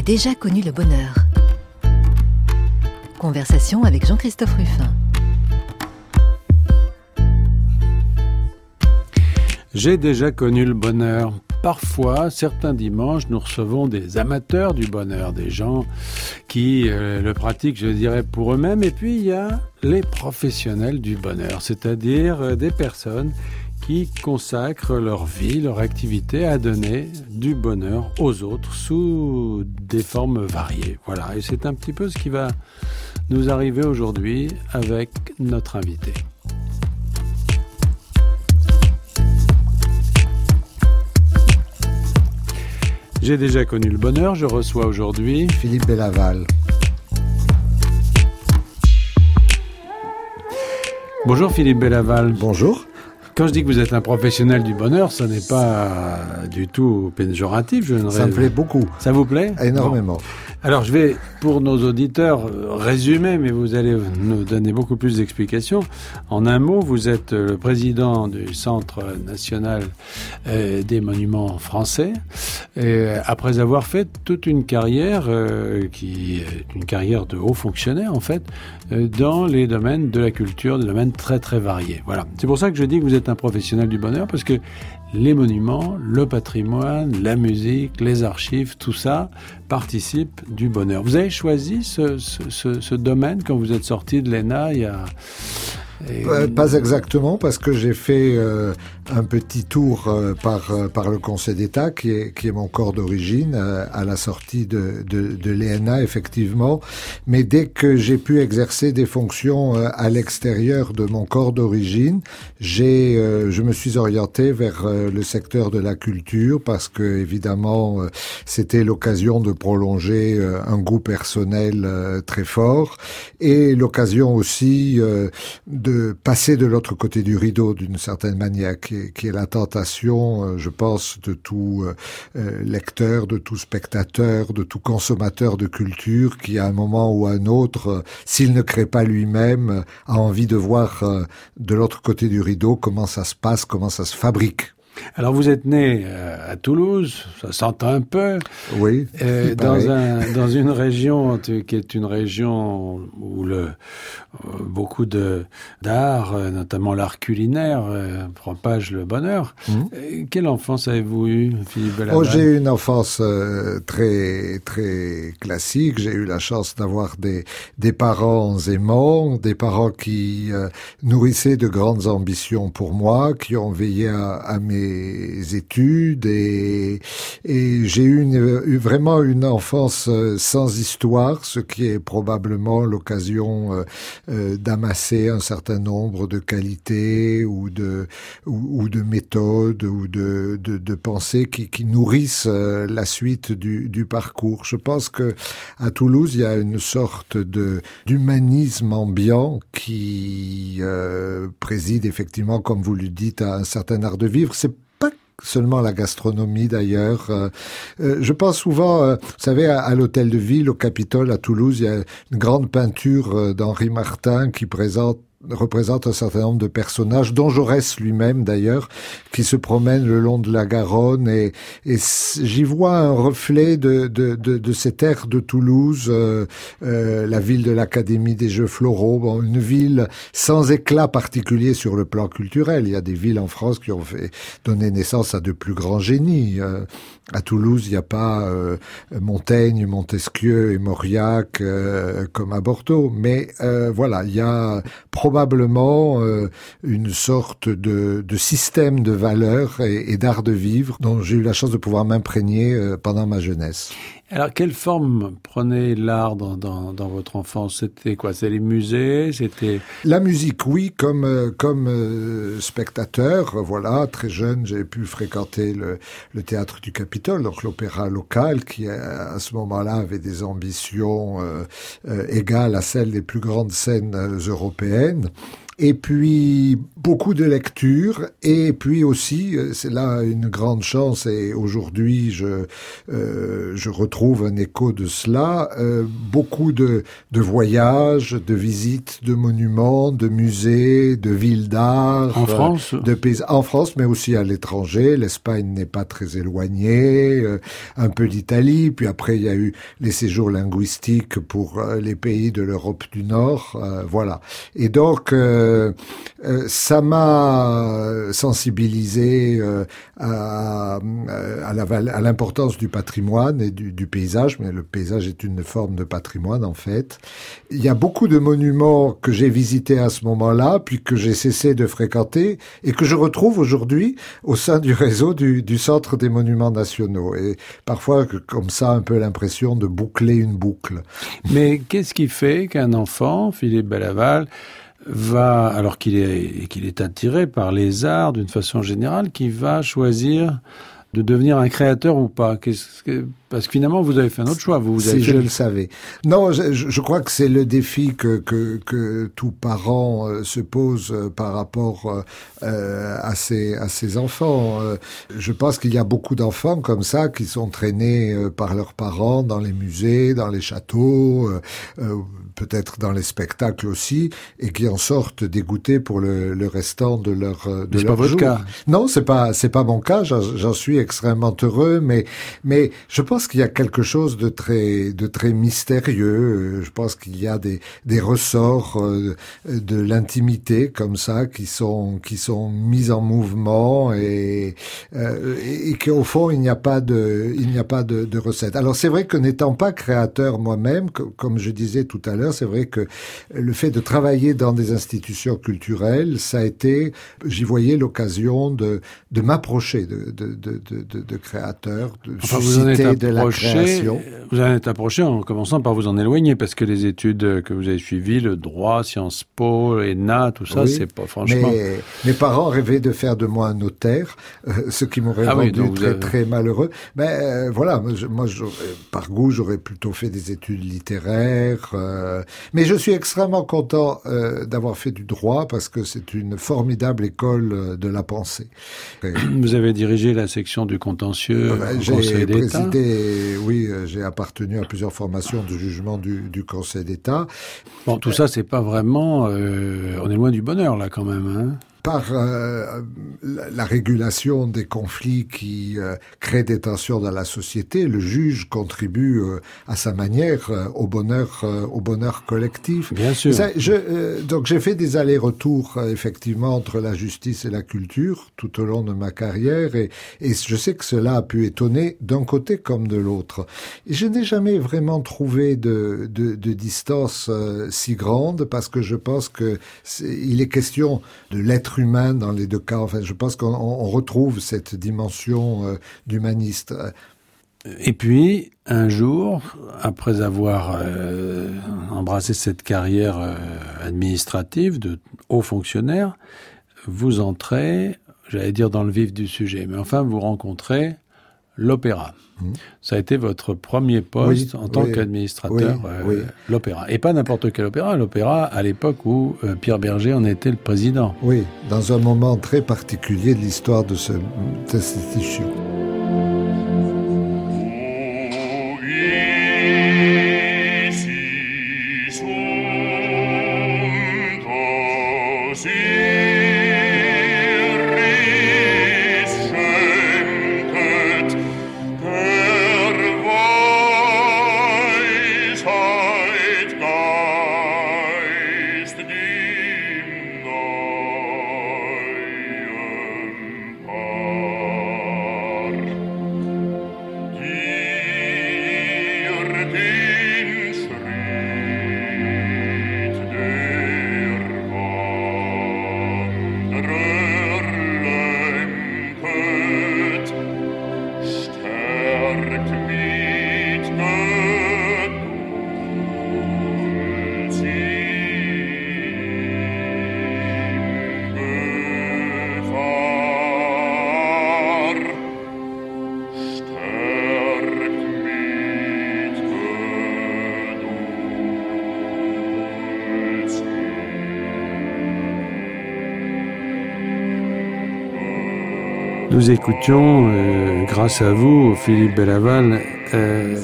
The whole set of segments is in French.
J'ai déjà connu le bonheur. Conversation avec Jean-Christophe Ruffin. J'ai déjà connu le bonheur. Parfois, certains dimanches, nous recevons des amateurs du bonheur, des gens qui euh, le pratiquent, je dirais, pour eux-mêmes. Et puis, il y a les professionnels du bonheur, c'est-à-dire euh, des personnes qui consacrent leur vie, leur activité à donner du bonheur aux autres sous des formes variées. Voilà, et c'est un petit peu ce qui va nous arriver aujourd'hui avec notre invité. J'ai déjà connu le bonheur, je reçois aujourd'hui Philippe Bellaval. Bonjour Philippe Bellaval. Bonjour. Quand je dis que vous êtes un professionnel du bonheur, ce n'est pas du tout péjoratif. Je Ça me plaît beaucoup. Ça vous plaît? Énormément. Alors je vais, pour nos auditeurs, résumer, mais vous allez nous donner beaucoup plus d'explications. En un mot, vous êtes le président du Centre national euh, des monuments français, et après avoir fait toute une carrière, euh, qui est une carrière de haut fonctionnaire en fait, euh, dans les domaines de la culture, des domaines très très variés. Voilà. C'est pour ça que je dis que vous êtes un professionnel du bonheur, parce que les monuments, le patrimoine, la musique, les archives, tout ça participe du bonheur. Vous avez choisi ce, ce, ce domaine quand vous êtes sorti de l'ENA il y a euh, pas exactement, parce que j'ai fait euh, un petit tour euh, par par le Conseil d'État, qui est qui est mon corps d'origine, à la sortie de de, de l'ENA effectivement. Mais dès que j'ai pu exercer des fonctions à l'extérieur de mon corps d'origine, j'ai je me suis orienté vers le secteur de la culture parce que évidemment c'était l'occasion de prolonger un goût personnel très fort et l'occasion aussi de passer de l'autre côté du rideau d'une certaine manière, qui est, la tentation, euh, je pense, de tout euh, euh, lecteur, de tout spectateur, de tout consommateur de culture, qui à un moment ou à un autre, s'il ne crée pas lui-même, a envie de voir de l'autre côté du rideau comment ça se passe, comment ça se fabrique. Alors vous êtes né euh, à Toulouse, ça s'entend un peu. Oui. Euh, dans, un, dans une région qui est une région où le, euh, beaucoup de d'art, euh, notamment l'art culinaire, propage le bonheur. Mmh. Quelle enfance avez-vous eu, Philippe oh, J'ai eu une enfance très très classique. J'ai eu la chance d'avoir des des parents aimants, des parents qui nourrissaient de grandes ambitions pour moi, qui ont veillé à, à mes études et, j'ai eu, vraiment une enfance euh, sans histoire, ce qui est probablement l'occasion euh, euh, d'amasser un certain nombre de qualités ou de, méthodes ou de, pensées qui, nourrissent la suite du, parcours. Je pense que à Toulouse, il y a une sorte d'humanisme ambiant qui préside effectivement, comme vous le dites, à un certain art de vivre. Seulement la gastronomie d'ailleurs. Euh, euh, je pense souvent, euh, vous savez, à, l'hôtel de ville, au Capitole, à Toulouse, il y a une grande peinture d'Henri Martin qui présente représente un certain nombre de personnages, dont Jaurès lui-même d'ailleurs, qui se promènent le long de la Garonne et, et j'y vois un reflet de, de, de, de cette ère de Toulouse, euh, euh, la ville de l'Académie des Jeux Floraux, bon, une ville sans éclat particulier sur le plan culturel. Il y a des villes en France qui ont fait donner naissance à de plus grands génies. Euh, à Toulouse, il n'y a pas euh, Montaigne, Montesquieu et Mauriac euh, comme à Bordeaux, mais euh, voilà, il y a probablement une sorte de, de, système de valeurs et, et d'art de vivre dont j'ai eu la chance de pouvoir m'imprégner pendant ma jeunesse. Alors, quelle forme prenait l'art dans, dans, dans, votre enfance? C'était quoi? C'est les musées? C'était la musique, oui, comme euh, comme euh, spectateur. Voilà, très jeune, j'ai pu fréquenter le, le, théâtre du Capitole, donc l'opéra local, qui à ce moment-là avait des ambitions euh, égales à celles des plus grandes scènes européennes. Et puis beaucoup de lectures, et puis aussi, euh, c'est là une grande chance, et aujourd'hui je, euh, je retrouve un écho de cela, euh, beaucoup de, de voyages, de visites de monuments, de musées, de villes d'art. En France de pays, En France, mais aussi à l'étranger. L'Espagne n'est pas très éloignée, un peu d'Italie, puis après il y a eu les séjours linguistiques pour les pays de l'Europe du Nord, voilà. Et donc, ça m'a sensibilisé euh, à, l'importance du patrimoine et du, du, paysage, mais le paysage est une forme de patrimoine en fait. Il y a beaucoup de monuments que j'ai visités à ce moment-là, puis que j'ai cessé de fréquenter et que je retrouve aujourd'hui au sein du réseau du, du Centre des Monuments Nationaux. Et parfois, comme ça, un peu l'impression de boucler une boucle. Mais qu'est-ce qui fait qu'un enfant, Philippe Bellaval, va, alors qu'il est, qu'il est attiré par les arts d'une façon générale, qui va choisir de devenir un créateur ou pas. Qu'est-ce que, parce que finalement, vous avez fait un autre choix. Vous, vous avez... Si je le savais. Non, je, je, crois que c'est le défi que, que, que tout parent euh, se pose euh, par rapport euh, à, ses, à ses enfants. je pense qu'il y a beaucoup d'enfants comme ça qui sont traînés par leurs parents dans les musées, dans les châteaux, peut-être dans les spectacles aussi, et qui en sortent dégoûtés pour le, le restant de leur de leur pas votre cas. Non, c'est pas c'est pas mon cas. J'en suis extrêmement heureux, mais mais je pense qu'il y a quelque chose de très de très mystérieux. Je pense qu'il y a des des ressorts euh, de l'intimité comme ça qui sont qui sont mis en mouvement et euh, et, qu'au fond il n'y a pas de il n'y a pas de, de recette. Alors c'est vrai que n'étant pas créateur moi-même, comme je disais tout à l'heure, c'est vrai que le fait de travailler dans des institutions culturelles, ça a été, j'y voyais l'occasion de de m'approcher de de, de de, créateurs, de susciter de la création. Vous en êtes approché en commençant par vous en éloigner, parce que les études que vous avez suivies, le droit, Sciences Po, ENA, tout ça, c'est pas franchement... Mais mes parents rêvaient de faire de moi un notaire, euh, ce qui m'aurait ah rendu très, très malheureux. Mais euh, voilà, moi, par goût, j'aurais plutôt fait des études littéraires. Euh, mais je suis extrêmement content d'avoir fait du droit, parce que c'est une formidable école de la pensée. Vous avez dirigé la section du contentieux au Conseil oui, euh, j'ai appartenu à plusieurs formations de jugement du, du Conseil d'État. Bon, tout ça, c'est pas vraiment. Euh, on est loin du bonheur là, quand même. Hein par euh, la, régulation des conflits qui euh, créent des tensions dans la société, le juge contribue euh, à sa manière au bonheur, au bonheur collectif. Bien sûr. je, donc j'ai fait des allers-retours effectivement entre la justice et la culture tout au long de ma carrière et, et je sais que cela a pu étonner d'un côté comme de l'autre. Et je n'ai jamais vraiment trouvé de, de, de distance si grande parce que je pense que est, il est question de l'être humain dans les deux cas. Enfin, je pense qu'on retrouve cette dimension euh, d'humaniste. Et puis, un jour, après avoir euh, embrassé cette carrière euh, administrative de haut fonctionnaire, vous entrez, j'allais dire dans le vif du sujet, mais enfin, vous rencontrez l'opéra. Mmh. Ça a été votre premier poste en tant qu'administrateur, euh, l'opéra. Et pas n'importe quel opéra, l'opéra à l'époque où euh, Pierre Berger en était le président. Oui, dans un moment très particulier de l'histoire de cette institution. Nous écoutions, euh, grâce à vous, Philippe Bellaval, euh,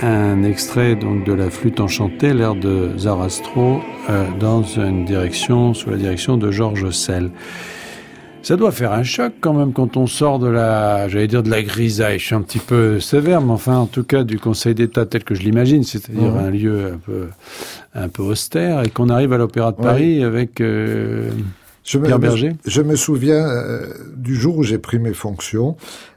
un extrait donc de la flûte enchantée, l'air de Zarastro, euh, dans une direction, sous la direction de Georges Sell. Ça doit faire un choc quand même quand on sort de la, j'allais dire de la grisaille. Je suis un petit peu sévère, mais enfin, en tout cas, du Conseil d'État tel que je l'imagine, c'est-à-dire un lieu un peu, un peu austère, et qu'on arrive à l'Opéra de Paris avec Pierre Berger. Je me souviens euh, du jour où j'ai pris mes fonctions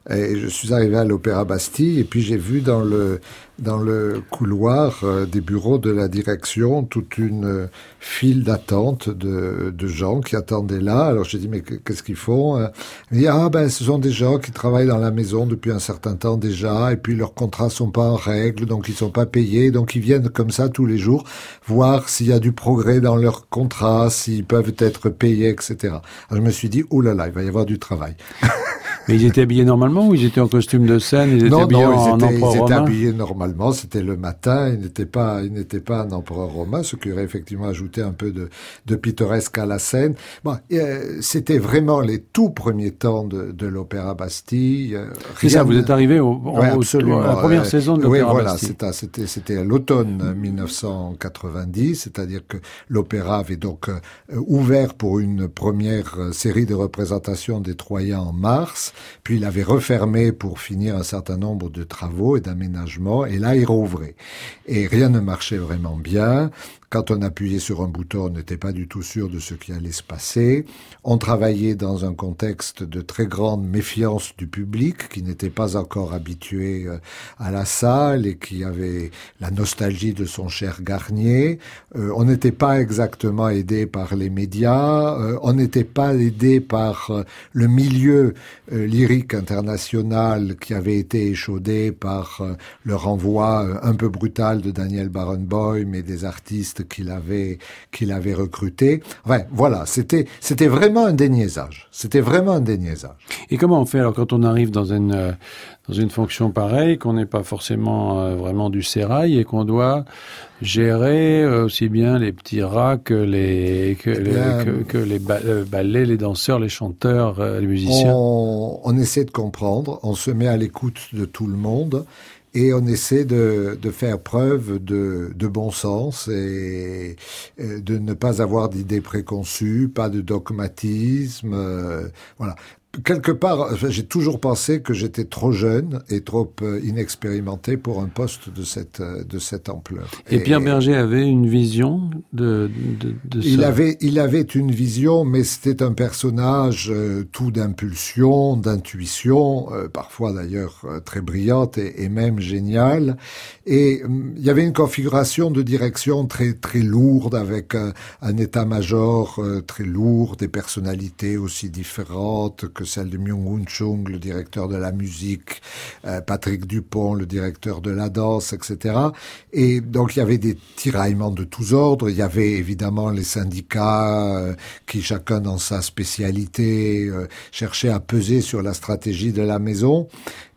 et je suis arrivé à l'Opéra Bastille et puis j'ai vu dans le dans le couloir euh, des bureaux de la direction toute une euh, file d'attente de, de gens qui attendaient là. Alors j'ai dit mais qu'est-ce qu'ils font euh Il dit ah ben ce sont des gens qui travaillent dans la maison depuis un certain temps déjà et puis leurs contrats sont pas en règle donc ils sont pas payés donc ils viennent comme ça tous les jours voir s'il y a du progrès dans leurs contrats, s'ils peuvent être payés etc. Alors je me suis dit oh là là il va y avoir du travail. Mais ils étaient habillés normalement ou ils étaient en costume de scène Ils étaient non, habillés non, en ils étaient, ils habillés normalement. C'était le matin. Ils n'étaient pas, ils n'étaient pas un empereur romain, ce qui aurait effectivement ajouté un peu de, de pittoresque à la scène. Bon, euh, c'était vraiment les tout premiers temps de, de l'Opéra Bastille. Euh, C'est ça, vous êtes arrivé au, Ouais, au- absolument. à la première Euh, saison de Oui, l'Opéra voilà, Bastille. c'était, c'était à l'automne 1990, c'est-à-dire que l'opéra avait donc euh, ouvert pour une première euh, série de représentations des Troyens en mars, puis il avait refermé pour finir un certain nombre de travaux et d'aménagements, et là il rouvrait. Et rien ne marchait vraiment bien. Quand on appuyait sur un bouton, on n'était pas du tout sûr de ce qui allait se passer. On travaillait dans un contexte de très grande méfiance du public qui n'était pas encore habitué euh, à la salle et qui avait la nostalgie de son cher Garnier. Euh, on n'était pas exactement aidé par les médias. Euh, on n'était pas aidé par le milieu lyrique international qui avait été échaudé par euh, le renvoi euh, un peu brutal de Daniel Barenboim et des artistes qu'il avait qu'il avait recrutés. Enfin, voilà, c'était c'était vraiment un déniaisage. C'était vraiment un déniaisage. Et comment on fait alors quand on arrive dans une euh, dans une fonction pareille, qu'on n'est pas forcément euh, vraiment du sérail et qu'on doit gérer euh, aussi bien les petits rats que les que, les, bien, que, que les ba- euh, ballets, les danseurs, les chanteurs, les musiciens On, on essaie de comprendre, on se met à l'écoute de tout le monde et on essaie de, de faire preuve de, de bon sens et de ne pas avoir d'idées préconçues, pas de dogmatisme. euh, voilà. Quelque part, j'ai toujours pensé que j'étais trop jeune et trop euh, inexpérimenté pour un poste de cette euh, de cette ampleur. Et, Pierre Berger avait une vision de de, de Il ça. avait, il avait une vision, mais c'était un personnage euh, tout d'impulsion, d'intuition, euh, parfois d'ailleurs euh, très brillante et, et même géniale. Et hum, il y avait une configuration de direction très très lourde avec un, un état-major très lourd, des personnalités aussi différentes que celle de Myung-Woon Chung, le directeur de la musique, euh, Patrick Dupont, le directeur de la danse, etc. Et donc il y avait des tiraillements de tous ordres. Il y avait évidemment les syndicats euh, qui chacun dans sa spécialité euh, cherchaient à peser sur la stratégie de la maison.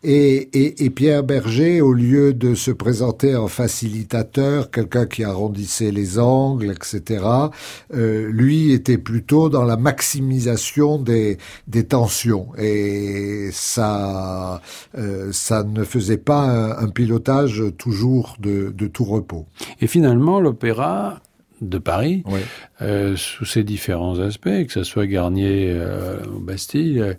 Et, et, et Pierre Berger, au lieu de se présenter en facilitateur, quelqu'un qui arrondissait les angles, etc., euh, lui était plutôt dans la maximisation des, des tensions. Et ça, euh, ça ne faisait pas un, un pilotage toujours de, de tout repos. Et finalement, l'opéra de Paris, euh, sous ses différents aspects, que ce soit Garnier ou Bastille,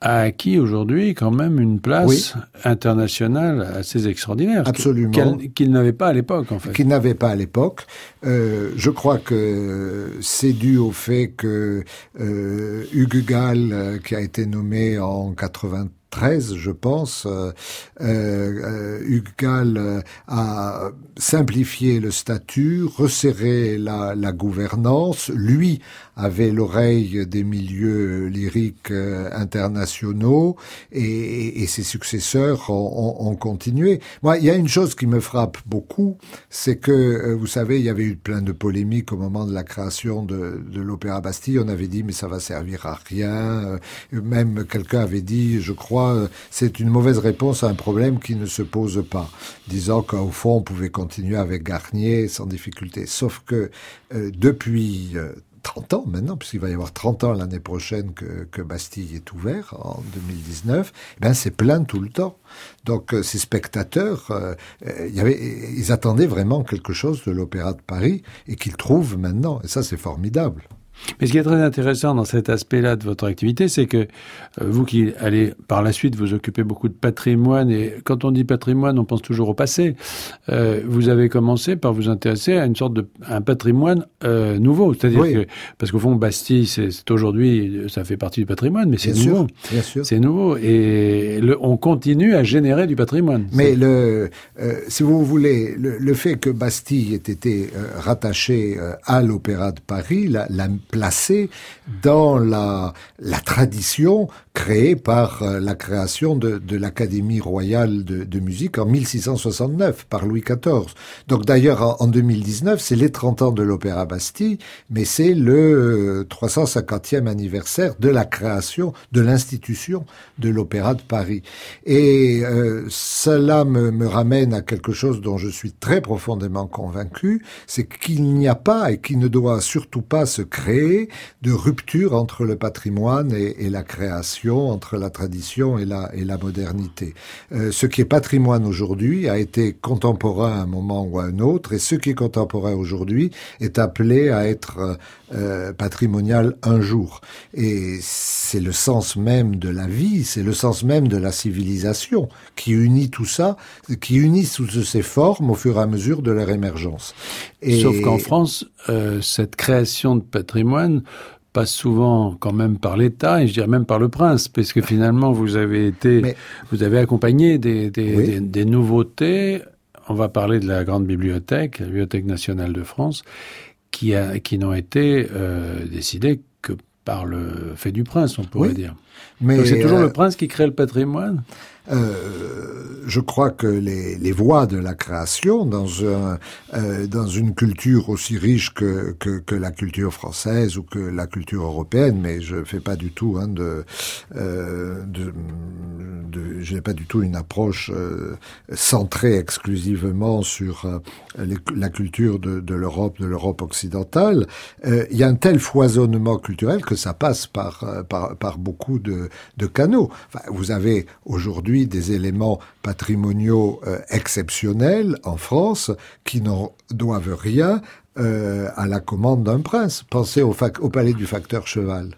a acquis aujourd'hui quand même une place internationale assez extraordinaire. Absolument. Qu'il n'avait pas à l'époque, en fait. qu'il n'avait pas à l'époque. Euh, je crois que c'est dû au fait que euh, Hugues Gall, euh, qui a été nommé en 93, je pense, euh, euh, Hugues Gall euh, a simplifié le statut, resserré la, la gouvernance. Lui avait l'oreille des milieux lyriques euh, internationaux et, et ses successeurs ont, ont, ont continué. Moi, il y a une chose qui me frappe beaucoup, c'est que, euh, vous savez, il y avait eu plein de polémiques au moment de la création de, de l'Opéra Bastille. On avait dit, mais ça va servir à rien. Euh, Même quelqu'un avait dit, je crois, c'est une mauvaise réponse à un problème qui ne se pose pas, disant qu'au fond, on pouvait continuer avec Garnier sans difficulté. Sauf que euh, depuis 30 ans maintenant, puisqu'il va y avoir 30 ans l'année prochaine que, Bastille est ouvert, en 2019, eh ben c'est plein tout le temps. Donc euh, ces spectateurs, euh, avait, ils attendaient vraiment quelque chose de l'Opéra de Paris et qu'ils trouvent maintenant. Et ça, c'est formidable. Mais ce qui est très intéressant dans cet aspect-là de votre activité, c'est que euh, vous qui allez par la suite vous occuper beaucoup de patrimoine, et quand on dit patrimoine, on pense toujours au passé, euh, vous avez commencé par vous intéresser à une sorte de un patrimoine euh, nouveau. C'est-à-dire que, parce qu'au fond, Bastille, c'est aujourd'hui, ça fait partie du patrimoine, mais c'est nouveau. bien sûr. C'est nouveau. Et le, on continue à générer du patrimoine. Mais le, euh, si vous voulez, le, le, fait que Bastille ait été rattaché à l'Opéra de Paris, la, la placé dans la, tradition créée par euh, la création de, de l'Académie royale de, de, musique en 1669 par Louis XIV. Donc d'ailleurs en, 2019, c'est les 30 ans de l'Opéra Bastille, mais c'est le 350e anniversaire de la création de l'institution de l'Opéra de Paris. Et euh, cela me, me ramène à quelque chose dont je suis très profondément convaincu, c'est qu'il n'y a pas et qu'il ne doit surtout pas se créer de rupture entre le patrimoine et, et, la création, entre la tradition et la, modernité. Euh, ce qui est patrimoine aujourd'hui a été contemporain à un moment ou à un autre, et ce qui est contemporain aujourd'hui est appelé à être euh, patrimonial un jour. Et c'est le sens même de la vie, c'est le sens même de la civilisation qui unit tout ça, qui unit toutes ces formes au fur et à mesure de leur émergence. Sauf qu'en France, euh, cette création de patrimoine passe souvent quand même par l'État et je dirais même par le prince, parce que finalement vous avez été, Mais... vous avez accompagné des, des, oui. des, des nouveautés. On va parler de la grande bibliothèque, la Bibliothèque nationale de France, qui, a, qui n'ont été euh, décidées que par le fait du prince, on pourrait oui. dire. Mais c'est toujours euh, le prince qui crée le patrimoine? Euh, je crois que les, voies de la création euh, dans une culture aussi riche que, la culture française ou que la culture européenne, mais je fais pas du tout hein, euh, je n'ai pas du tout une approche centrée exclusivement sur la culture de, l'Europe, de l'Europe occidentale. Il y a un tel foisonnement culturel que ça passe par, beaucoup de, canaux. Vous avez aujourd'hui des éléments patrimoniaux euh, exceptionnels en France qui n'en doivent rien euh, à la commande d'un prince. Pensez au, palais du facteur cheval.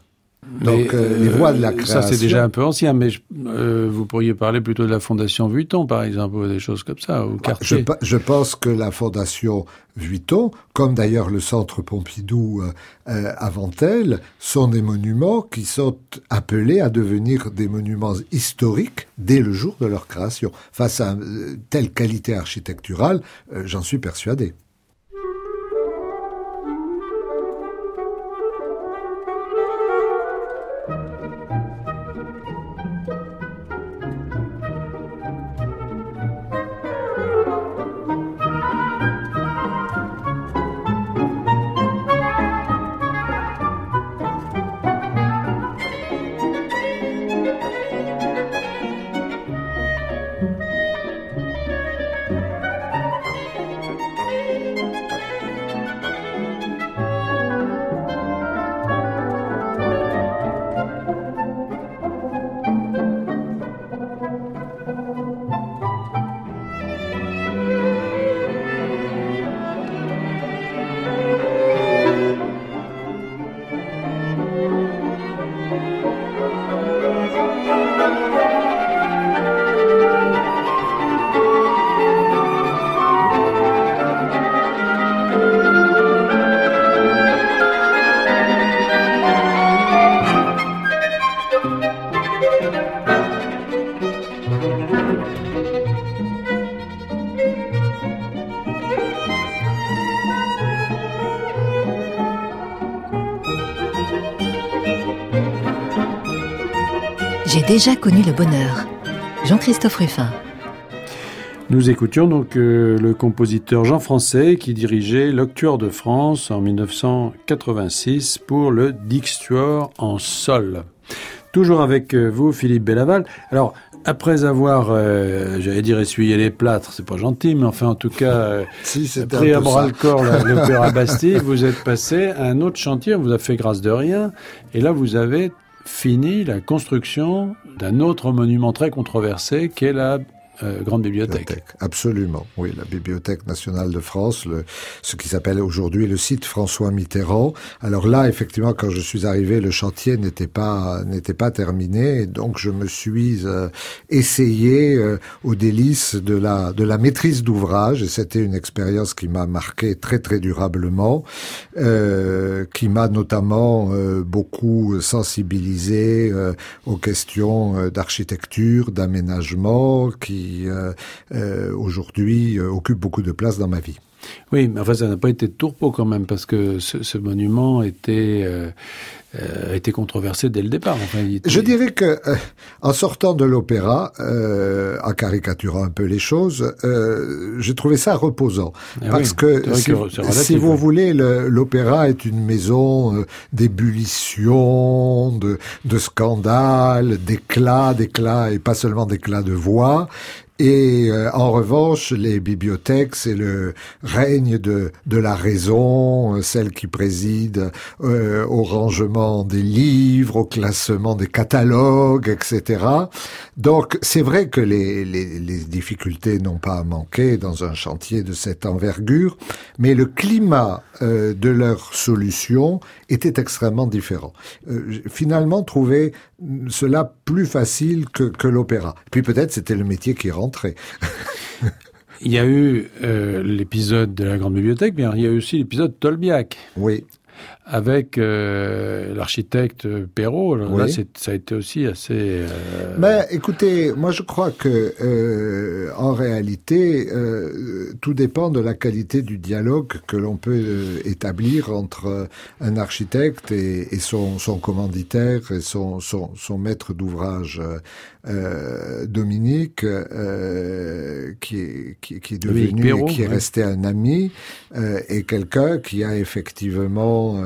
Donc euh, les voies de la création. Ça c'est déjà un peu ancien, mais je, euh, vous pourriez parler plutôt de la fondation Vuitton, par exemple, ou des choses comme ça, ou Cartier. Je, je pense que la fondation Vuitton, comme d'ailleurs le centre Pompidou euh, euh, avant elle, sont des monuments qui sont appelés à devenir des monuments historiques dès le jour de leur création. Face à euh, telle qualité architecturale, euh, j'en suis persuadé. Déjà connu le bonheur. Jean-Christophe Ruffin. Nous écoutions donc euh, le compositeur Jean Français qui dirigeait l'Octuor de France en 1986 pour le Dixtuor en sol. Toujours avec euh, vous, Philippe Bellaval. Alors, après avoir, euh, j'allais dire essuyé les plâtres, c'est pas gentil, mais enfin en tout cas, euh, pris à bras le corps l'opéra Bastille, vous êtes passé à un autre chantier, on vous a fait grâce de rien, et là vous avez fini la construction d'un autre monument très controversé qui est la euh, grande bibliothèque. Absolument, oui, la Bibliothèque nationale de France, le, ce qui s'appelle aujourd'hui le site François Mitterrand. Alors là, effectivement, quand je suis arrivé, le chantier n'était pas n'était pas terminé, donc je me suis euh, essayé euh, au délice de la de la maîtrise d'ouvrage, et c'était une expérience qui m'a marqué très très durablement, qui m'a notamment beaucoup sensibilisé aux questions d'architecture, d'aménagement, qui euh, euh, aujourd'hui euh, occupe beaucoup de place dans ma vie. Oui, mais enfin, ça n'a pas été de tourpeau quand même, parce que ce, monument était, euh, été controversé dès le départ. Enfin, Je dirais que, en sortant de l'opéra, euh, en caricaturant un peu les choses, euh, j'ai trouvé ça reposant. Ah parce que, si, vous voulez, l'opéra est une maison d'ébullition, de, de scandales, d'éclats, d'éclats, et pas seulement d'éclats de voix. Et euh, en revanche, les bibliothèques, c'est le règne de, de la raison, euh, celle qui préside euh, au rangement des livres, au classement des catalogues, etc. Donc c'est vrai que les, les, les difficultés n'ont pas manqué dans un chantier de cette envergure, mais le climat de leur solution était extrêmement différent. finalement, trouver cela plus facile que, que l'opéra. Puis peut-être c'était le métier qui il y a eu euh, l'épisode de la Grande Bibliothèque, mais il y a eu aussi l'épisode Tolbiac. Oui avec euh, l'architecte Perrault. Là, ça a été aussi assez. Euh... Ben, écoutez, moi je crois que euh, en réalité, euh, tout dépend de la qualité du dialogue que l'on peut euh, établir entre un architecte et, et son, son, commanditaire et son, son, son maître d'ouvrage. Dominique, qui est, qui, qui est devenu, qui est resté un ami, et quelqu'un qui a effectivement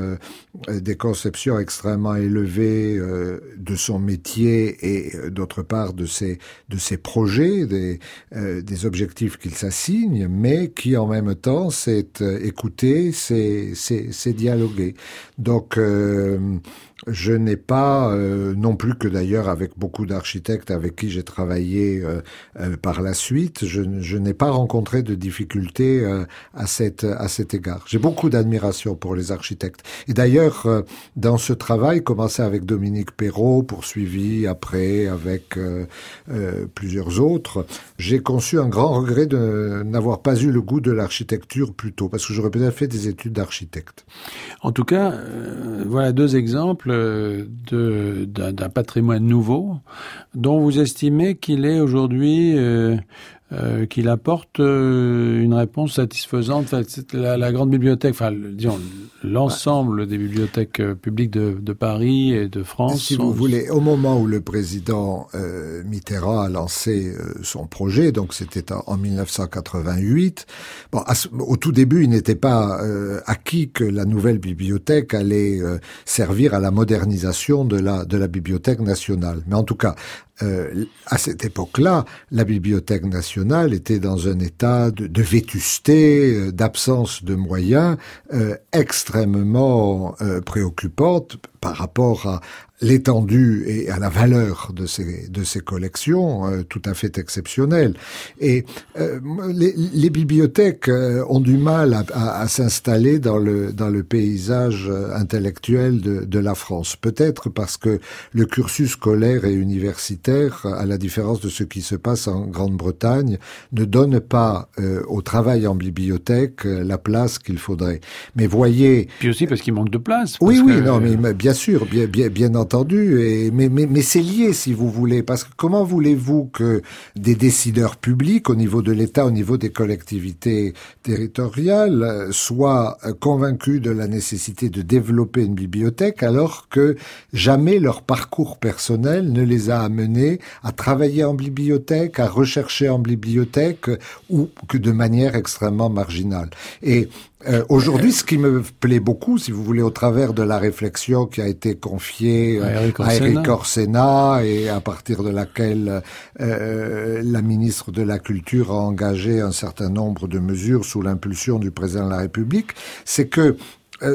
euh, des conceptions extrêmement élevées euh, de son métier et euh, d'autre part de ses de ses projets, des des objectifs qu'il s'assigne, mais qui en même temps s'est écouté, s'est dialogué. Donc je n'ai pas, euh, non plus que d'ailleurs avec beaucoup d'architectes avec qui j'ai travaillé euh, euh, par la suite, je, n'ai pas rencontré de difficultés à, cette, à cet égard. J'ai beaucoup d'admiration pour les architectes. Et d'ailleurs, dans ce travail, commencé avec Dominique Perrault, poursuivi après avec plusieurs autres, j'ai conçu un grand regret de n'avoir pas eu le goût de l'architecture plus tôt, parce que j'aurais peut-être fait des études d'architecte. En tout cas, voilà deux exemples d'un patrimoine nouveau dont vous estimez qu'il est aujourd'hui euh, qu'il apporte euh, une réponse satisfaisante. Enfin, la, la, grande bibliothèque, enfin, disons, l'ensemble des bibliothèques euh, publiques de, de, Paris et de France. Si vous voulez, au moment où le président euh, Mitterrand a lancé son projet, donc c'était en, en, 1988, bon, au tout début, il n'était pas acquis que la nouvelle bibliothèque allait servir à la modernisation de la, de la bibliothèque nationale. Mais en tout cas, euh, à cette époque-là, la Bibliothèque nationale était dans un état de, vétusté, euh, d'absence de moyens euh, extrêmement préoccupante par rapport à, l'étendue et à la valeur de ces de ces collections euh, tout à fait exceptionnelles. Et euh, les, les, bibliothèques euh, ont du mal à, à, à s'installer dans le dans le paysage intellectuel de, de la France. Peut-être parce que le cursus scolaire et universitaire, à la différence de ce qui se passe en Grande-Bretagne, ne donne pas au travail en bibliothèque la place qu'il faudrait. Mais voyez. Puis aussi parce qu'il manque de place. Oui, oui, non, mais bien sûr, bien bien bien entendu, et, mais, mais, mais c'est lié si vous voulez, parce que comment voulez-vous que des décideurs publics au niveau de l'État, au niveau des collectivités territoriales, soient euh, convaincus de la nécessité de développer une bibliothèque alors que jamais leur parcours personnel ne les a amenés à travailler en bibliothèque, à rechercher en bibliothèque, ou que de manière extrêmement marginale? Et euh, aujourd'hui, ce qui me plaît beaucoup, si vous voulez, au travers de la réflexion qui a été confiée liée à Eric Orsena et à partir de laquelle la ministre de la Culture a engagé un certain nombre de mesures sous l'impulsion du président de la République, c'est que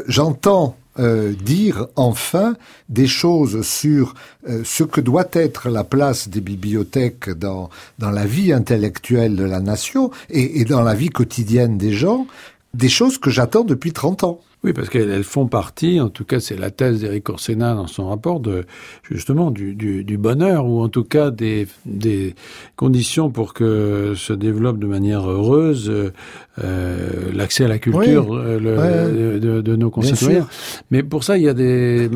j'entends euh, dire enfin des choses sur euh, ce que doit être la place des bibliothèques dans, dans la vie intellectuelle de la nation et, et dans la vie quotidienne des gens, des choses que j'attends depuis 30 ans. Oui, parce qu'elles font partie, en tout cas c'est la thèse d'Éric Orsena dans son rapport, de justement du, du, du, bonheur, ou en tout cas des, des conditions pour que se développe de manière heureuse euh, l'accès à la culture euh, le, de, nos concitoyens. Mais pour ça, il y a des,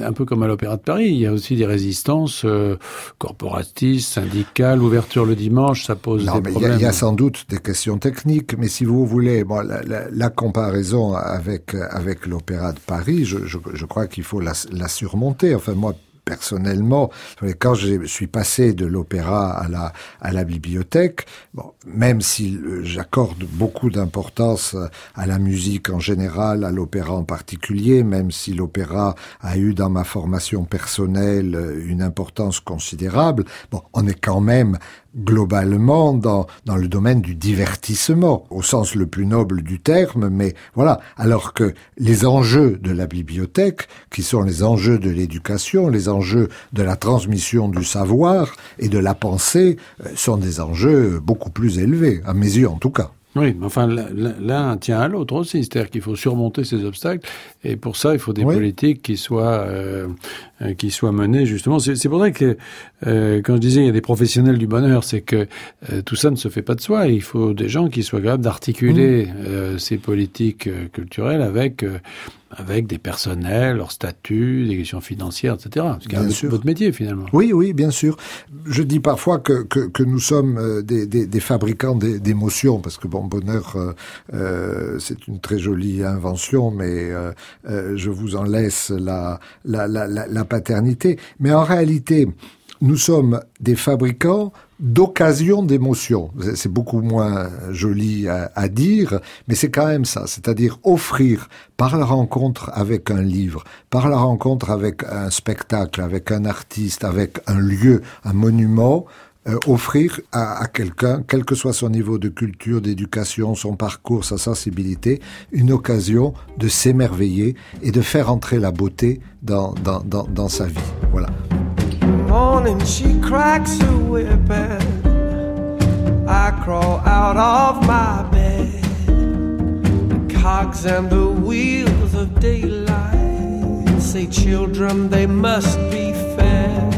un peu comme à l'Opéra de Paris, il y a aussi des résistances euh, corporatistes, syndicales, ouverture le dimanche, ça pose des problèmes. Il y, a sans doute des questions techniques, mais si vous voulez, bon, la, la, la comparaison avec avec l'Opéra de Paris, je, je, crois qu'il faut la, la surmonter. Enfin, moi, personnellement, quand je suis passé de l'opéra à la, à la bibliothèque, bon, même si j'accorde beaucoup d'importance à la musique en général, à l'opéra en particulier, même si l'opéra a eu dans ma formation personnelle une importance considérable, bon, on est quand même globalement dans, dans le domaine du divertissement, au sens le plus noble du terme, mais voilà, alors que les enjeux de la bibliothèque, qui sont les enjeux de l'éducation, les enjeux de la transmission du savoir et de la pensée, euh, sont des enjeux beaucoup plus élevés, à mes yeux en tout cas. Oui, mais enfin, l'un tient à l'autre aussi. C'est-à-dire qu'il faut surmonter ces obstacles. Et pour ça, il faut des politiques qui soient, euh, euh, qui soient menées, justement. C'est pour ça que, euh, quand je disais il y a des professionnels du bonheur, c'est que euh, tout ça ne se fait pas de soi. Il faut des gens qui soient capables d'articuler mmh. ces politiques culturelles avec avec des personnels, leur statut, des questions financières, etc. C'est votre métier finalement. Oui, oui, bien sûr. Je dis parfois que, que, que nous sommes euh, des, des, des fabricants d'émotions, parce que bon, bonheur, euh, euh, c'est une très jolie invention, mais euh, euh, je vous en laisse la, la, la, la paternité. Mais en réalité, nous sommes des fabricants d'occasion d'émotion. C'est beaucoup moins joli à, dire, mais c'est quand même ça. C'est-à-dire offrir par la rencontre avec un livre, par la rencontre avec un spectacle, avec un artiste, avec un lieu, un monument, euh, offrir à, à quelqu'un, quel que soit son niveau de culture, d'éducation, son parcours, sa sensibilité, une occasion de s'émerveiller et de faire entrer la beauté dans, dans, dans, dans sa vie. Voilà. Morning she cracks her whip and I crawl out of my bed. The cogs and the wheels of daylight say children they must be fed.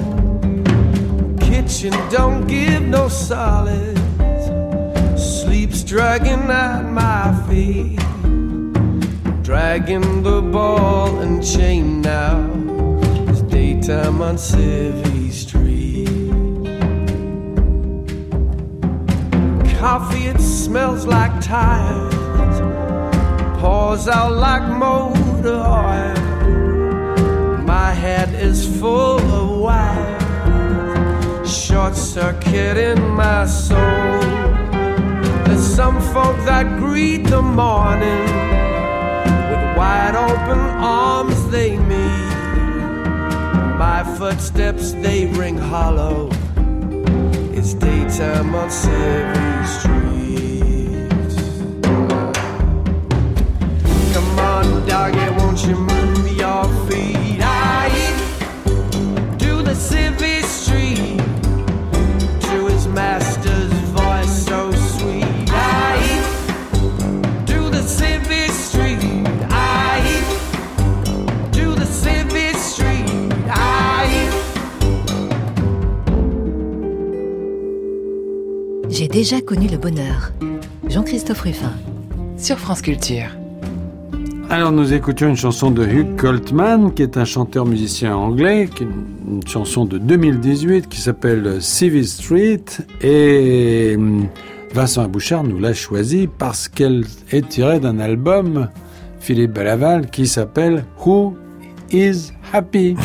Kitchen don't give no solids. Sleep's dragging at my feet. Dragging the ball and chain now. Daytime on Civic. coffee, it smells like tires. Pours out like motor oil. My head is full of wire. Short circuit in my soul. There's some folk that greet the morning with wide open arms they meet. My footsteps they ring hollow it's daytime on Seventh Street. Come on, doggy, won't you move your feet? I do the Civic déjà connu le bonheur. Jean-Christophe Ruffin. Sur France Culture. Alors nous écoutions une chanson de Hugh Coltman, qui est un chanteur-musicien anglais, une chanson de 2018 qui s'appelle Civil Street. Et hum, Vincent Abouchard nous l'a choisie parce qu'elle est tirée d'un album, Philippe Belaval, qui s'appelle Who is Happy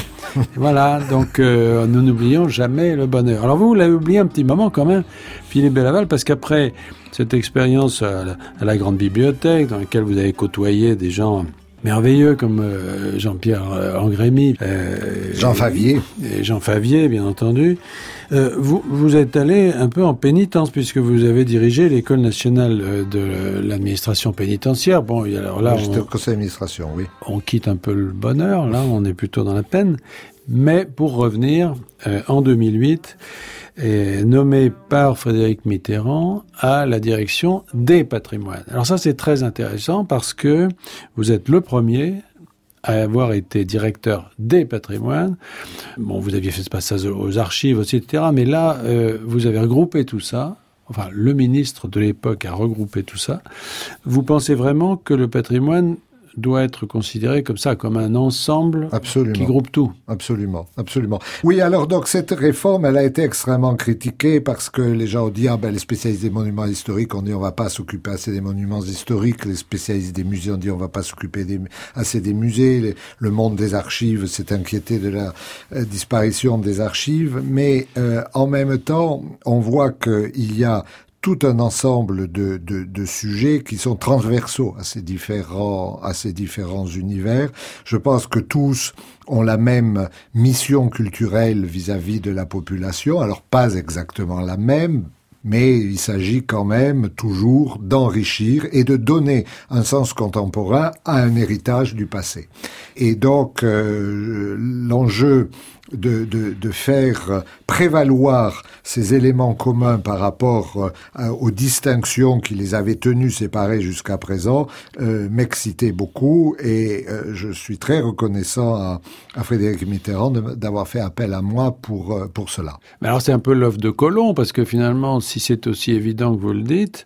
voilà, donc euh, nous n'oublions jamais le bonheur. Alors vous, vous l'avez oublié un petit moment quand même, Philippe Belaval, parce qu'après cette expérience à la, à la, grande bibliothèque, dans laquelle vous avez côtoyé des gens merveilleux comme euh, Jean-Pierre euh, Angrémy, euh, Jean Favier, et Jean Favier, bien entendu. Vous, vous êtes allé un peu en pénitence puisque vous avez dirigé l'école nationale de l'administration pénitentiaire. Bon, alors là, on, conseil d'administration, oui. On quitte un peu le bonheur. Là, on est plutôt dans la peine. Mais pour revenir, en 2008, est nommé par Frédéric Mitterrand à la direction des patrimoines. Alors ça, c'est très intéressant parce que vous êtes le premier avoir été directeur des patrimoines. Bon, vous aviez fait ce passage aux archives etc. Mais là, euh, vous avez regroupé tout ça. Enfin, le ministre de l'époque a regroupé tout ça. Vous pensez vraiment que le patrimoine doit être considéré comme ça, comme un ensemble qui groupe tout. Absolument, absolument. Oui, alors donc cette réforme, elle a été extrêmement critiquée parce que les gens ont dit, ah ben les spécialistes des monuments historiques ont dit on va pas s'occuper assez des monuments historiques, les spécialistes des musées ont dit on va pas s'occuper assez des musées, le monde des archives s'est inquiété de la euh, disparition des archives, mais euh, en même temps, on voit qu'il y a tout un ensemble de, de, de, sujets qui sont transversaux à ces différents à ces différents univers. Je pense que tous ont la même mission culturelle vis-à-vis -vis de la population. Alors pas exactement la même, mais il s'agit quand même toujours d'enrichir et de donner un sens contemporain à un héritage du passé. Et donc euh, l'enjeu de, de, de, faire prévaloir ces éléments communs par rapport euh, aux distinctions qui les avaient tenus séparés jusqu'à présent euh, m'excitait beaucoup et euh, je suis très reconnaissant à, à Frédéric Mitterrand d'avoir fait appel à moi pour, pour cela. Mais alors c'est un peu l'œuvre de Colomb parce que finalement si c'est aussi évident que vous le dites,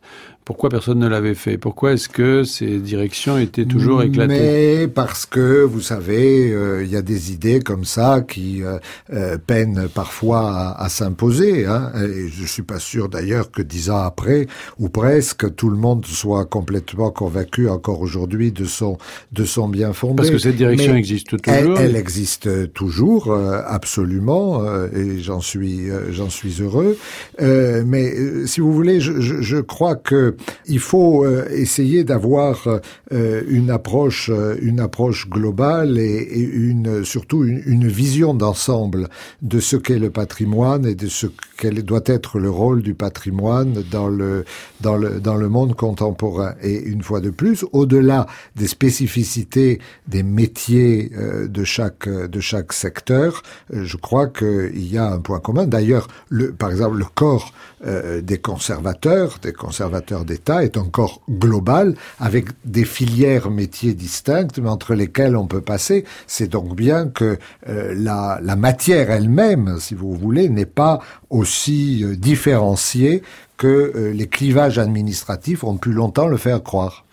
pourquoi personne ne l'avait fait? Pourquoi est-ce que ces directions étaient toujours éclatées? Mais parce que, vous savez, euh, il y a des idées comme ça qui euh, euh, peinent parfois à, à s'imposer. Hein, et je suis pas sûr d'ailleurs que dix ans après, ou presque, tout le monde soit complètement convaincu encore aujourd'hui de son de son bien fondé. Parce que cette direction existe toujours. Elle, elle existe toujours, absolument, et j'en suis j'en suis heureux. mais si vous voulez, je, je, je crois que il faut euh, essayer d'avoir euh, une approche, euh, une approche globale et, surtout une, vision d'ensemble de ce qu'est le patrimoine et de ce quel doit être le rôle du patrimoine dans le dans le dans le monde contemporain. Et une fois de plus, au-delà des spécificités des métiers de chaque de chaque secteur, je crois qu'il y a un point commun. D'ailleurs, le par exemple le corps des conservateurs, des conservateurs d'État est un corps global avec des filières métiers distinctes, mais entre lesquelles on peut passer. C'est donc bien que euh, la, la, matière elle-même, si vous voulez, n'est pas aussi euh, différenciée que euh, les clivages administratifs ont pu longtemps le faire croire.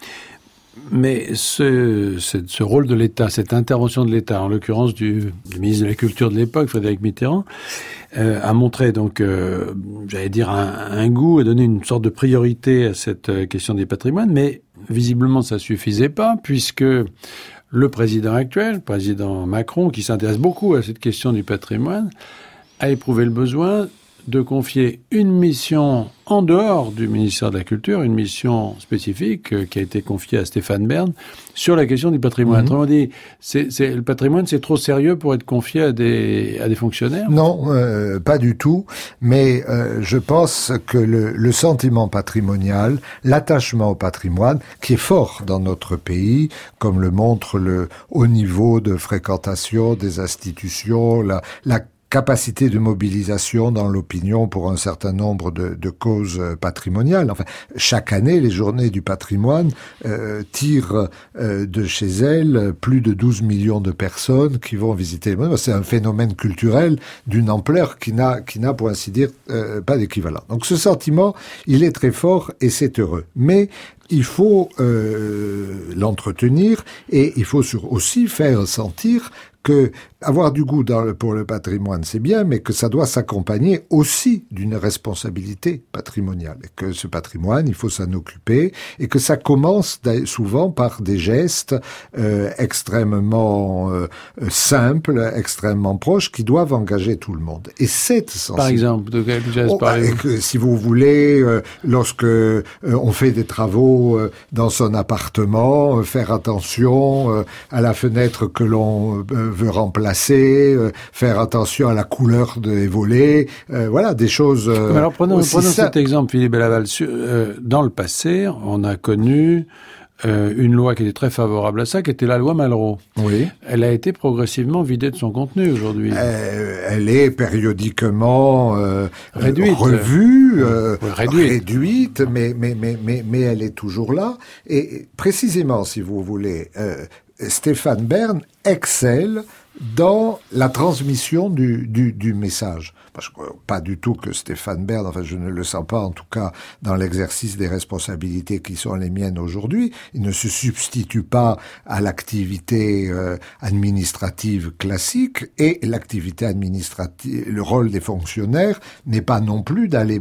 Mais ce, rôle de l'État, cette intervention de l'État, en l'occurrence du, ministre de la Culture de l'époque, Frédéric Mitterrand, euh, a montré donc, euh, j'allais dire, un, un, goût, a donné une sorte de priorité à cette euh, question des patrimoines, mais visiblement ça suffisait pas, puisque le président actuel, le président Macron, qui s'intéresse beaucoup à cette question du patrimoine, a éprouvé le besoin de confier une mission en dehors du ministère de la Culture, une mission spécifique euh, qui a été confiée à Stéphane Bern sur la question du patrimoine. Mhm. Autrement dit, c'est, le patrimoine, c'est trop sérieux pour être confié à des, à des fonctionnaires? Non, euh, pas du tout. Mais euh, je pense que le, le sentiment patrimonial, l'attachement au patrimoine, qui est fort dans notre pays, comme le montre le haut niveau de fréquentation des institutions, la, la capacité de mobilisation dans l'opinion pour un certain nombre de, de, causes patrimoniales. Enfin, chaque année, les journées du patrimoine euh, tirent euh, de chez elles plus de 12 millions de personnes qui vont visiter les monuments. C'est un phénomène culturel d'une ampleur qui n'a, qui n'a pour ainsi dire, euh, pas d'équivalent. Donc ce sentiment, il est très fort et c'est heureux. Mais il faut euh, l'entretenir et il faut aussi faire sentir que avoir du goût dans le, pour le patrimoine, c'est bien, mais que ça doit s'accompagner aussi d'une responsabilité patrimoniale. Et que ce patrimoine, il faut s'en occuper, et que ça commence souvent par des gestes euh, extrêmement euh, simples, extrêmement proches, qui doivent engager tout le monde. Et cette sensibilité... Par exemple, de quel geste oh, bah, que, Si vous voulez, euh, lorsque euh, on fait des travaux euh, dans son appartement, faire attention à la fenêtre que l'on veut remplacer, faire attention à la couleur des volets, voilà, des choses. alors prenons, prenons cet exemple, Philippe Belaval. dans le passé, on a connu euh, une loi qui était très favorable à ça, qui était la loi Malraux. Oui. Elle a été progressivement vidée de son contenu aujourd'hui. Euh, elle est périodiquement euh, réduite, revue, réduite, réduite mais, mais, mais, mais, mais elle est toujours là. Et précisément, si vous voulez, Stéphane Bern excelle dans la transmission du, du, du message parce que pas du tout que Stéphane Bern, enfin je ne le sens pas en tout cas dans l'exercice des responsabilités qui sont les miennes aujourd'hui, il ne se substitue pas à l'activité euh, administrative classique et l'activité administrative, le rôle des fonctionnaires n'est pas non plus d'aller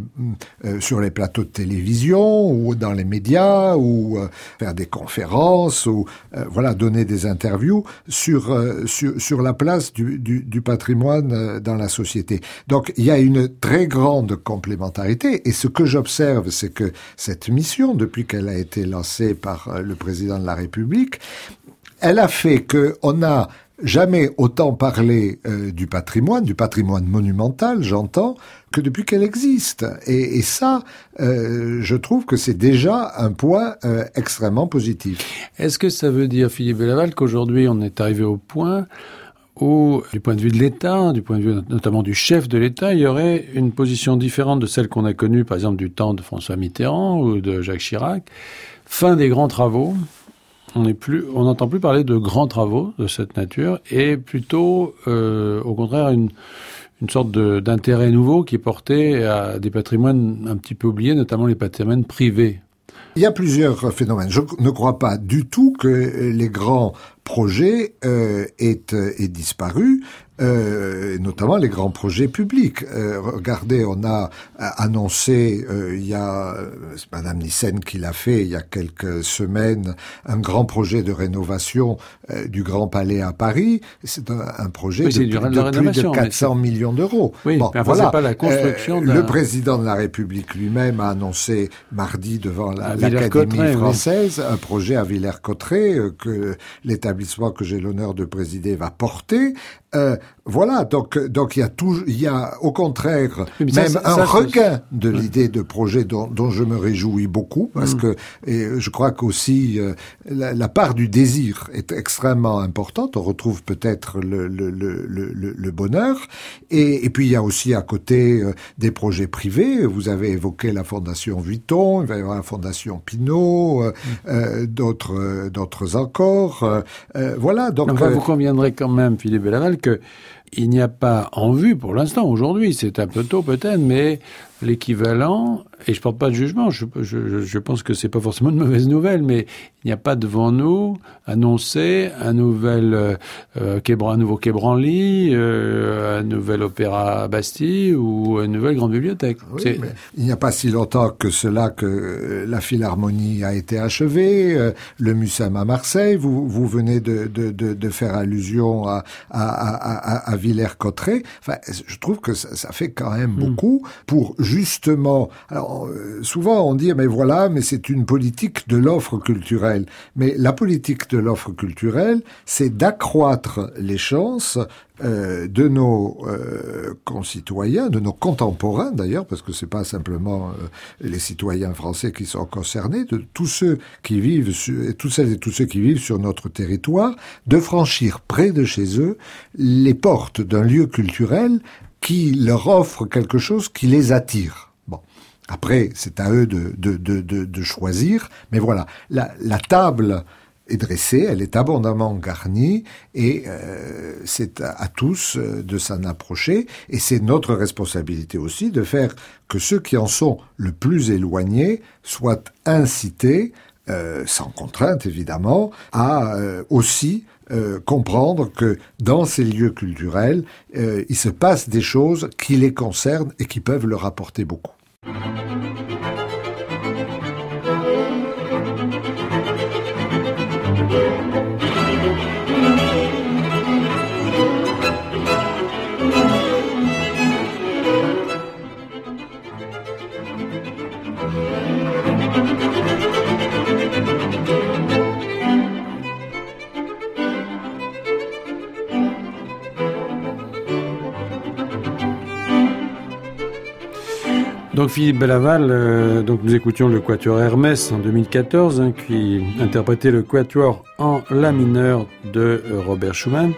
euh, sur les plateaux de télévision ou dans les médias ou euh, faire des conférences ou voilà donner des interviews sur sur, la place du, du, du patrimoine dans la société. Donc donc il y a une très grande complémentarité et ce que j'observe, c'est que cette mission, depuis qu'elle a été lancée par euh, le président de la République, elle a fait qu'on n'a jamais autant parlé euh, du patrimoine, du patrimoine monumental, j'entends, que depuis qu'elle existe. Et, ça, euh, je trouve que c'est déjà un point extrêmement positif. Est-ce que ça veut dire, Philippe Belaval, qu'aujourd'hui on est arrivé au point où, du point de vue de l'État, du point de vue notamment du chef de l'État, il y aurait une position différente de celle qu'on a connue, par exemple, du temps de François Mitterrand ou de Jacques Chirac. Fin des grands travaux. On n'entend plus parler de grands travaux de cette nature, et plutôt, euh, au contraire, une, une sorte d'intérêt nouveau qui est porté à des patrimoines un petit peu oubliés, notamment les patrimoines privés. Il y a plusieurs phénomènes. Je ne crois pas du tout que les grands projet euh, est, euh, est disparu euh, notamment les grands projets publics. Euh, regardez, on a annoncé, euh, il y a Madame Nissen qui l'a fait il y a quelques semaines, un grand projet de rénovation euh, du Grand Palais à Paris. C'est un, projet de, plus, de, 400 millions d'euros. Oui, bon, voilà. pas la construction. le président de la République lui-même a annoncé mardi devant l'Académie française un projet à Villers-Cotterêts que l'établissement que j'ai l'honneur de présider va porter. Euh, voilà, donc donc il y a tout, il y a au contraire même un regain de l'idée de projet dont, dont, je me réjouis beaucoup parce mm. que et je crois qu'aussi euh, la, la, part du désir est extrêmement importante. On retrouve peut-être le, le, le, le, bonheur et, et, puis il y a aussi à côté euh, des projets privés. Vous avez évoqué la fondation Vuitton, il va y avoir la fondation Pinault, mm. d'autres d'autres encore. Voilà, donc, donc vous conviendrez quand même, Philippe Belaval, que il n'y a pas en vue pour l'instant, aujourd'hui, c'est un peu tôt peut-être, mais l'équivalent, et je porte pas de jugement, je, je, je pense que c'est pas forcément une mauvaise nouvelle, mais il n'y a pas devant nous annoncé un nouvel euh, euh un nouveau Quai Branly, euh, un nouvel opéra Bastille ou une nouvelle grande bibliothèque. Oui, mais il n'y a pas si longtemps que cela que la Philharmonie a été achevée, euh, le Muséum à Marseille, vous, vous venez de, de, de, de faire allusion à, à, à, à Villers-Cotterêts. Enfin, je trouve que ça, ça fait quand même hmm. beaucoup pour justement, alors euh, souvent on dit mais voilà, mais c'est une politique de l'offre culturelle. Mais la politique de l'offre culturelle, c'est d'accroître les chances euh, de nos euh, concitoyens, de nos contemporains d'ailleurs, parce que c'est pas simplement euh, les citoyens français qui sont concernés, de tous ceux qui vivent, sur, tous celles et tous ceux qui vivent sur notre territoire, de franchir près de chez eux les portes d'un lieu culturel qui leur offre quelque chose qui les attire. Bon. Après, c'est à eux de, de, de, de, choisir, mais voilà, la, la table est dressée, elle est abondamment garnie, et euh, c'est à, tous euh, de s'en approcher, et c'est notre responsabilité aussi de faire que ceux qui en sont le plus éloignés soient incités, euh, sans contrainte évidemment, à aussi comprendre que dans ces lieux culturels, il se passe des choses qui les concernent et qui peuvent leur apporter beaucoup. thank you. Donc Philippe Bellaval, euh, donc nous écoutions le Quatuor Hermès en 2014, hein, qui interprétait le Quatuor en La mineur de Robert Schumann,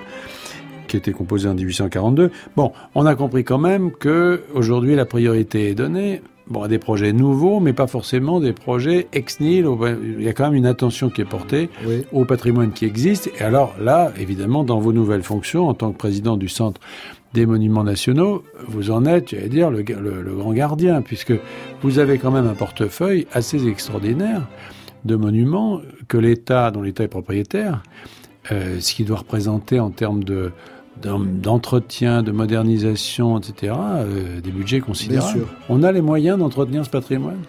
qui était composé en 1842. Bon, on a compris quand même que aujourd'hui la priorité est donnée. Bon, à des projets nouveaux, mais pas forcément des projets ex nihilo. Il y a quand même une attention qui est portée Oui. au patrimoine qui existe. Et alors là, évidemment, dans vos nouvelles fonctions, en tant que président du Centre des monuments nationaux, vous en êtes, j'allais dire, le, le- le grand gardien, puisque vous avez quand même un portefeuille assez extraordinaire de monuments que l'État, dont l'État est propriétaire, euh, ce qui doit représenter en termes de d'entretien, de modernisation, etc., euh, des budgets considérables. sûr. On a les moyens d'entretenir ce patrimoine?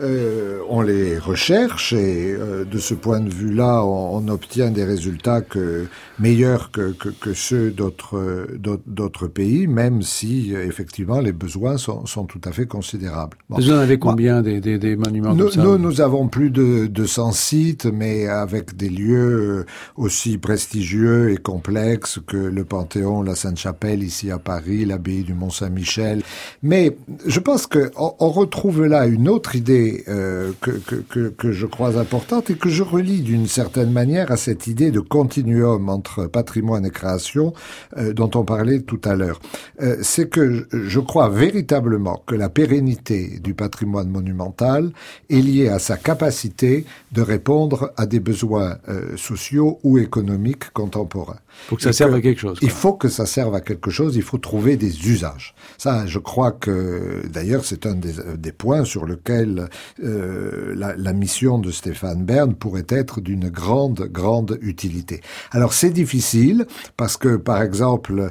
Euh, on les recherche et euh, de ce point de vue-là, on, on obtient des résultats que, meilleurs que, que, que ceux d'autres pays, même si euh, effectivement les besoins sont, sont tout à fait considérables. Bon. Vous en avez combien des, des, des monuments Nous, comme ça nous, nous avons plus de, de 100 sites, mais avec des lieux euh, aussi prestigieux et complexes que le Panthéon, la Sainte-Chapelle ici à Paris, l'abbaye du Mont-Saint-Michel. Mais je pense que on, on retrouve là une autre idée euh, que, que, que, je crois importante et que je relie d'une certaine manière à cette idée de continuum entre patrimoine et création euh, dont on parlait tout à l'heure. Euh, C'est que je- crois véritablement que la pérennité du patrimoine monumental est liée à sa capacité de répondre à des besoins sociaux ou économiques contemporains. Faut que ça serve que à quelque chose. Il faut que ça serve à quelque chose, il faut trouver des usages. Ça, je crois que, d'ailleurs, c'est un des, des points sur lequel euh, la, la mission de Stéphane Bern pourrait être d'une grande, grande utilité. Alors, c'est difficile parce que, par exemple,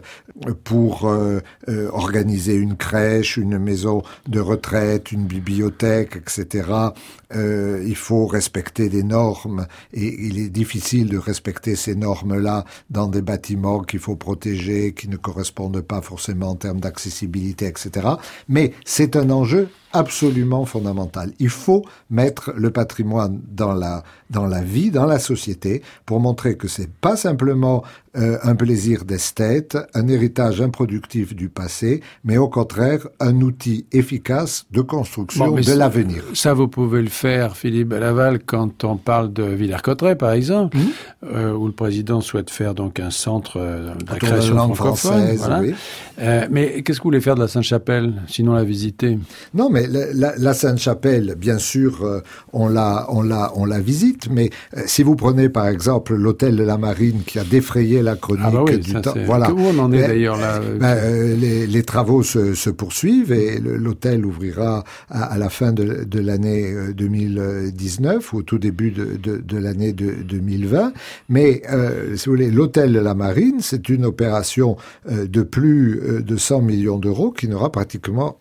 pour euh, euh, organiser une crèche, une maison de retraite, une bibliothèque, etc., euh, il faut respecter des normes et il est difficile de respecter ces normes-là dans des bâtiments qu'il faut protéger, qui ne correspondent pas forcément en termes d'accessibilité, etc. Mais c'est un enjeu absolument fondamental. Il faut mettre le patrimoine dans la dans la vie, dans la société, pour montrer que c'est pas simplement euh, un plaisir d'esthète, un héritage improductif du passé, mais au contraire un outil efficace de construction Bon, de l'avenir. Ça, vous pouvez le faire, Philippe Laval, quand on parle de Villers-Cotterêts, par exemple, Mhm. euh, où le président souhaite faire donc un centre euh, de la Autour de création la langue française, voilà. oui. Euh, mais qu'est-ce que vous voulez faire de la Sainte-Chapelle, sinon la visiter? Non, mais la, la- la Sainte-Chapelle, bien sûr, euh, on la, on la, on la visite. Mais euh, si vous prenez par exemple l'hôtel de la Marine qui a défrayé la chronique Ah bah oui, du temps, voilà. Où on en est d'ailleurs là Ben, euh, les, les travaux se, se poursuivent et l'hôtel ouvrira à, à la fin de, de l'année euh, 2019 ou au tout début de, de, de l'année de, 2020. Mais euh, si vous voulez, l'hôtel de la Marine, c'est une opération de plus de 100 millions d'euros qui n'aura pratiquement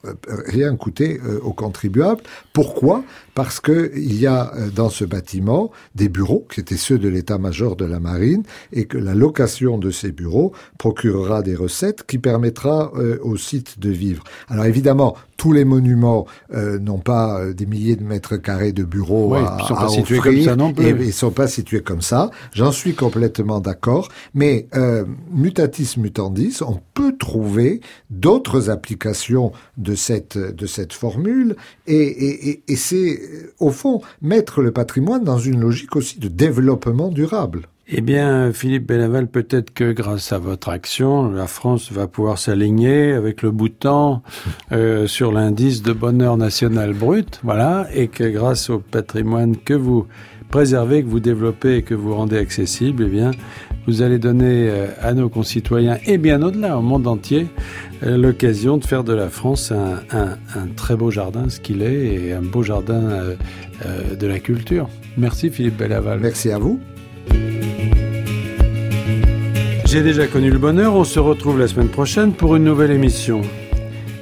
rien coûté euh, aux contribuables. Pourquoi? Parce que il y a euh, dans ce bâtiment des bureaux qui étaient ceux de l'état-major de la Marine et que la location de ces bureaux procurera des recettes qui permettra euh, au site de vivre. Alors évidemment, tous les monuments euh, n'ont pas euh, des milliers de mètres carrés de bureaux Oui, à, ils sont pas à situés offrir, comme ça non plus. et ils sont pas situés comme ça. J'en suis complètement d'accord. Mais euh, mutatis mutandis, on peut trouver d'autres applications de cette de cette formule, et, et, et, et c'est au fond mettre le patrimoine dans une logique aussi de développement durable. Eh bien, Philippe Bellaval, peut-être que grâce à votre action, la France va pouvoir s'aligner avec le Bhoutan euh, sur l'indice de bonheur national brut, voilà, et que grâce au patrimoine que vous préservez, que vous développez et que vous rendez accessible, eh bien, vous allez donner euh, à nos concitoyens et bien au-delà, au monde entier, euh, l'occasion de faire de la France un, un- un très beau jardin, ce qu'il est, et un beau jardin euh, de la culture. Merci Philippe Bellaval. Merci à vous. J'ai déjà connu le bonheur, on se retrouve la semaine prochaine pour une nouvelle émission.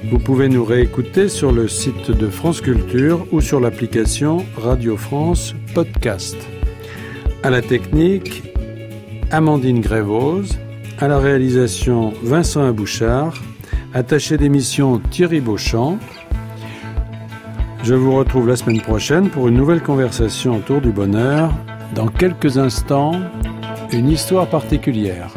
Vous pouvez nous réécouter sur le site de France Culture ou sur l'application Radio France Podcast. À la technique, Amandine Grévose. À la réalisation, Vincent Abouchard. Attaché d'émission, Thierry Beauchamp. Je vous retrouve la semaine prochaine pour une nouvelle conversation autour du bonheur. Dans quelques instants, une histoire particulière.